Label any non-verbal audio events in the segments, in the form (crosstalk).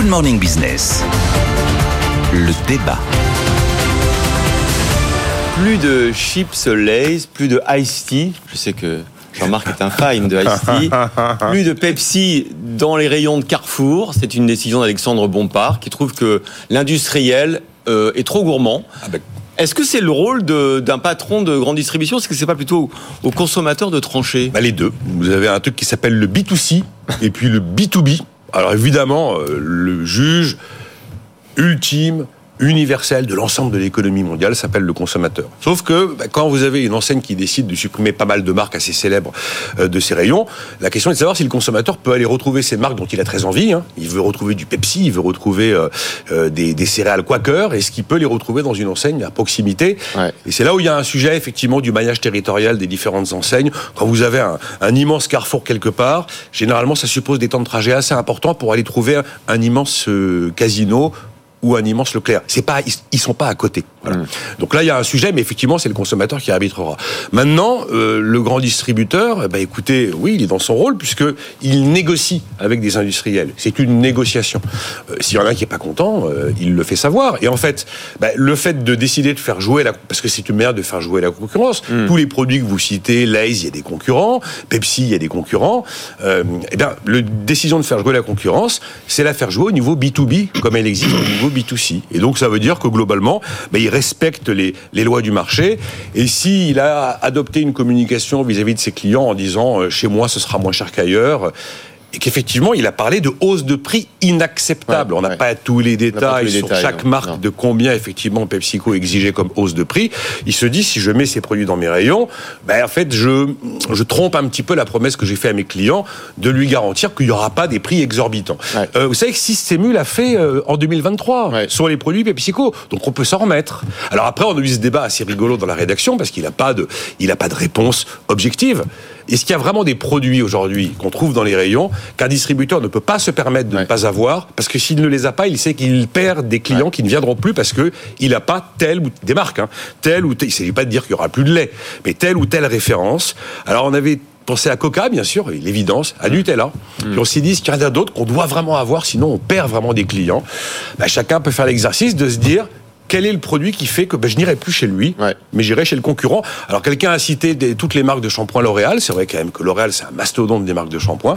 Good Morning Business. Le débat. Plus de chips Lays, plus de Ice Tea. Je sais que Jean-Marc est un fan de Ice Tea. (laughs) Plus de Pepsi dans les rayons de Carrefour. C'est une décision d'Alexandre Bompard qui trouve que l'industriel euh, est trop gourmand. Ah ben, Est-ce que c'est le rôle d'un patron de grande distribution? Est-ce que c'est pas plutôt aux consommateurs de trancher? Bah, les deux. Vous avez un truc qui s'appelle le B2C et puis le B2B. Alors évidemment, euh, le juge ultime, universel de l'ensemble de l'économie mondiale s'appelle le consommateur. Sauf que bah, quand vous avez une enseigne qui décide de supprimer pas mal de marques assez célèbres euh, de ses rayons, la question est de savoir si le consommateur peut aller retrouver ces marques dont il a très envie. hein. Il veut retrouver du Pepsi, il veut retrouver euh, euh, des, des céréales Quaker. Est-ce qu'il peut les retrouver dans une enseigne à proximité? Ouais. Et c'est là où il y a un sujet effectivement du maillage territorial des différentes enseignes. Quand vous avez un, un immense carrefour quelque part, généralement ça suppose des temps de trajet assez importants pour aller trouver un, un immense euh, casino ou un immense Leclerc. C'est pas, ils, sont pas à côté. Voilà. Donc là, il y a un sujet, mais effectivement, c'est le consommateur qui arbitrera. Maintenant, euh, le grand distributeur, bah écoutez, oui, il est dans son rôle puisque il négocie avec des industriels. C'est une négociation. Euh, S'il y en a un qui est pas content, euh, il le fait savoir. Et en fait, bah, le fait de décider de faire jouer la, parce que c'est une manière de faire jouer la concurrence. Tous les produits que vous citez, Lay's, il y a des concurrents, Pepsi, il y a des concurrents. Euh, eh bien, le décision de faire jouer la concurrence, c'est la faire jouer au niveau B2B, comme elle existe au niveau B2C. Et donc, ça veut dire que globalement, bah, il respecte les, lois du marché. Et s'il a adopté une communication vis-à-vis de ses clients en disant euh, chez moi, ce sera moins cher qu'ailleurs. Et qu'effectivement, il a parlé de hausse de prix inacceptable. Ouais, On n'a ouais. pas tous les détails tous les sur détails, chaque non. marque Non. de combien effectivement PepsiCo exigeait comme hausse de prix. Il se dit si je mets ces produits dans mes rayons, ben en fait je je trompe un petit peu la promesse que j'ai fait à mes clients de lui garantir qu'il n'y aura pas des prix exorbitants. Ouais. Euh, vous savez que Systému l'a fait euh, en 2023 Ouais. sur les produits PepsiCo, donc on peut s'en remettre. Alors après on a eu ce débat assez rigolo dans la rédaction parce qu'il n'a pas de il a pas de réponse objective. Est-ce qu'il y a vraiment des produits aujourd'hui qu'on trouve dans les rayons qu'un distributeur ne peut pas se permettre de Ouais. ne pas avoir parce que s'il ne les a pas, il sait qu'il perd des clients qui ne viendront plus parce que il n'a pas telle ou des marques, hein, telle ou telle, il s'agit pas de dire qu'il y aura plus de lait, mais telle ou telle référence. Alors on avait pensé à Coca, bien sûr, l'évidence, à Nutella. Puis on s'est dit, est-ce qu'il y en a d'autres qu'on doit vraiment avoir, sinon on perd vraiment des clients? Bah, chacun peut faire l'exercice de se dire. Quel est le produit qui fait que ben, je n'irai plus chez lui, Ouais. mais j'irai chez le concurrent? Alors quelqu'un a cité des- toutes les marques de shampoing L'Oréal. C'est vrai quand même que L'Oréal c'est un mastodonte des marques de shampoing.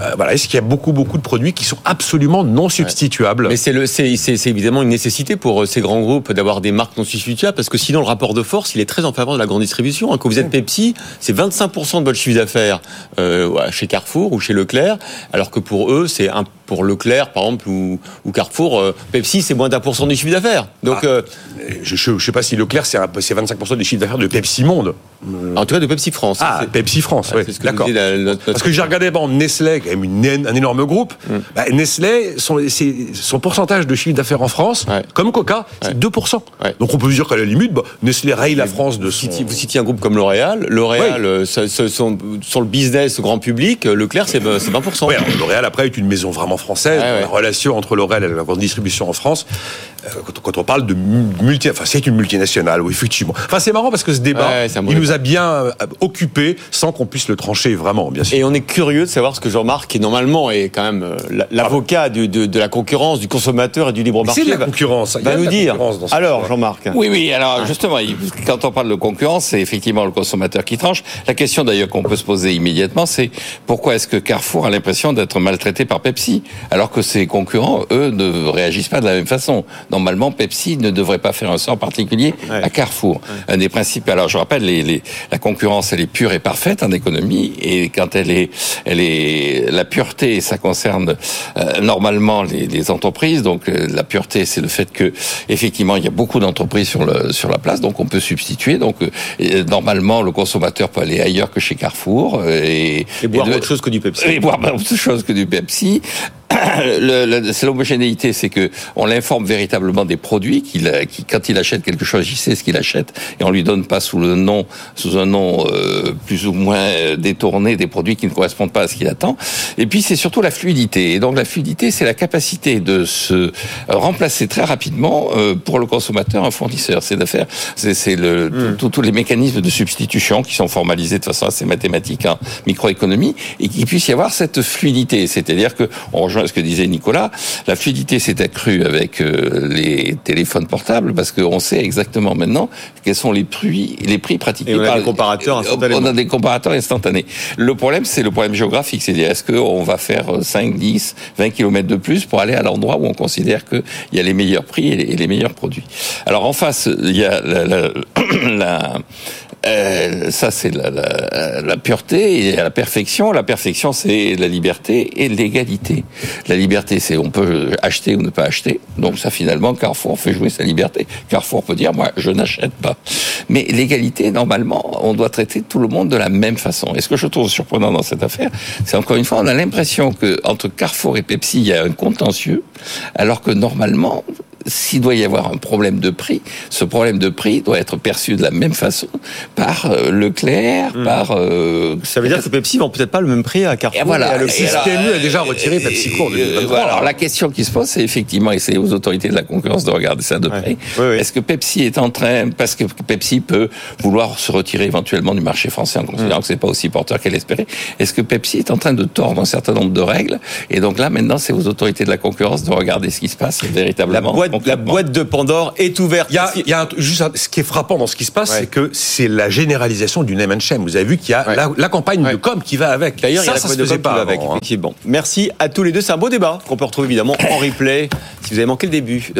Euh, voilà, est-ce qu'il y a beaucoup beaucoup de produits qui sont absolument non substituables? Mais c'est le, c'est, c'est, c'est évidemment une nécessité pour euh, ces grands groupes d'avoir des marques non substituables parce que sinon le rapport de force il est très en faveur de la grande distribution. hein. Quand vous êtes Pepsi, c'est 25% de votre chiffre d'affaires euh, chez Carrefour ou chez Leclerc, alors que pour eux c'est un pour Leclerc par exemple ou, ou Carrefour, euh, Pepsi c'est moins d'un pour cent du chiffre d'affaires. Donc Ah. euh, Je ne sais pas si Leclerc c'est un- c'est 25% des chiffres d'affaires de Pepsi Monde. en tout cas de Pepsi France. Ah, Pepsi France, oui. D'accord. Parce que j'ai regardé bon, Nestlé, quand même une, un énorme groupe. Bah, Nestlé, son, pourcentage de chiffre d'affaires en France, Ouais. comme Coca, c'est Ouais. 2%. Ouais. Donc on peut dire qu'à la limite, bah, Nestlé raye la France de son... vous citiez un groupe comme L'Oréal. L'Oréal, euh, sur le business au grand public, euh, Leclerc c'est euh, c'est 20%. Ouais, alors, L'Oréal après est une maison vraiment française. Ouais. La relation entre L'Oréal et la grande distribution en France, quand, quand on parle de mu- multi, enfin c'est une multinationale, oui effectivement. Enfin c'est marrant parce que ce débat, Ouais, il nous débat. a bien euh, occupé sans qu'on puisse le trancher vraiment, bien sûr. Et on est curieux de savoir ce que Jean-Marc, qui normalement est quand même euh, la- l'avocat de, de la concurrence, du consommateur et du libre marché, c'est de la va- concurrence. Nous dire. Alors. Jean-Marc. Oui, oui. Alors justement, il- quand on parle de concurrence, c'est effectivement le consommateur qui tranche. La question d'ailleurs qu'on peut se poser immédiatement, c'est pourquoi est-ce que Carrefour a l'impression d'être maltraité par Pepsi, alors que ses concurrents, eux, ne réagissent pas de la même façon? Normalement, Pepsi ne devrait pas faire un sort particulier Ouais. à Carrefour. Un des principes. Alors, je rappelle, les, les- la concurrence, elle est pure et parfaite en économie, et quand elle est, elle est la pureté, ça concerne euh, normalement les, les entreprises. Donc, euh, la pureté, c'est le fait que effectivement, il y a beaucoup d'entreprises sur le sur la place, donc on peut substituer. Donc, euh, et, normalement, le consommateur peut aller ailleurs que chez Carrefour euh, et, Et boire de- autre chose que du Pepsi. et boire autre chose que du Pepsi. (coughs) Le- le- c'est l'homogénéité, c'est que on l'informe véritablement des produits qu'il, a- qui, quand il achète quelque chose, il sait ce qu'il achète et on lui donne pas sous le nom, sous un nom euh, plus ou moins euh, détourné des produits qui ne correspondent pas à ce qu'il attend. Et puis c'est surtout la fluidité. Et donc la fluidité, c'est la capacité de se remplacer très rapidement euh, pour le consommateur un fournisseur. C'est d'affaire, c'est, c'est le tout- tous les mécanismes de substitution qui sont formalisés de façon assez mathématique en microéconomie et qu'il puisse y avoir cette fluidité, c'est-à-dire que on rejoint rejoins ce que disait Nicolas. La fluidité s'est accrue avec euh, les téléphones portables parce qu'on sait exactement maintenant quels sont les prix, les prix pratiqués. Et on a par- des comparateurs instantanément. On a des comparateurs instantanés. Le problème, c'est le problème géographique. C'est-à-dire, est-ce qu'on va faire 5, 10, 20 kilomètres de plus pour aller à l'endroit où on considère qu'il y a les meilleurs prix et les, et les meilleurs produits? Alors, en face, il y a la, la- (clears throat) la- euh, ça, c'est la, la- la pureté et la perfection. La perfection, c'est la liberté et l'égalité. La liberté, c'est on peut acheter ou ne pas acheter. Donc ça, finalement, Carrefour fait jouer sa liberté. Carrefour peut dire, moi, je n'achète pas. Mais l'égalité, normalement, on doit traiter tout le monde de la même façon. Et ce que je trouve surprenant dans cette affaire, c'est encore une fois, on a l'impression que entre Carrefour et Pepsi, il y a un contentieux, alors que normalement, s'il doit y avoir un problème de prix, ce problème de prix doit être perçu de la même façon par euh, Leclerc, par... euh, Ça veut dire que Pepsi vend peut-être pas le même prix à Carrefour. et voilà. et à alors, PMU a déjà retiré et- et- 2023. voilà. Alors la question qui se pose, c'est effectivement, et c'est aux autorités de la concurrence de regarder ça de Ouais. près. Oui, oui. Est-ce que Pepsi est en train, parce que Pepsi peut vouloir se retirer éventuellement du marché français en considérant Mm. que c'est pas aussi porteur qu'elle espérait, est-ce que Pepsi est en train de tordre un certain nombre de règles Et donc là, maintenant, c'est aux autorités de la concurrence de regarder ce qui se passe La véritablement. boîte, la boîte de Pandore est ouverte. Il y a, il y a un- juste un- ce qui est frappant dans ce qui se passe, Ouais. c'est que c'est la généralisation du name and shame. Vous avez vu qu'il y a Ouais. la, la campagne Ouais. de com qui va avec. D'ailleurs, il y ça, a la se de faisait com qui pas va avec, avant, hein. effectivement. Merci à tous les deux. C'est un beau débat qu'on peut retrouver évidemment en replay si vous avez manqué le début.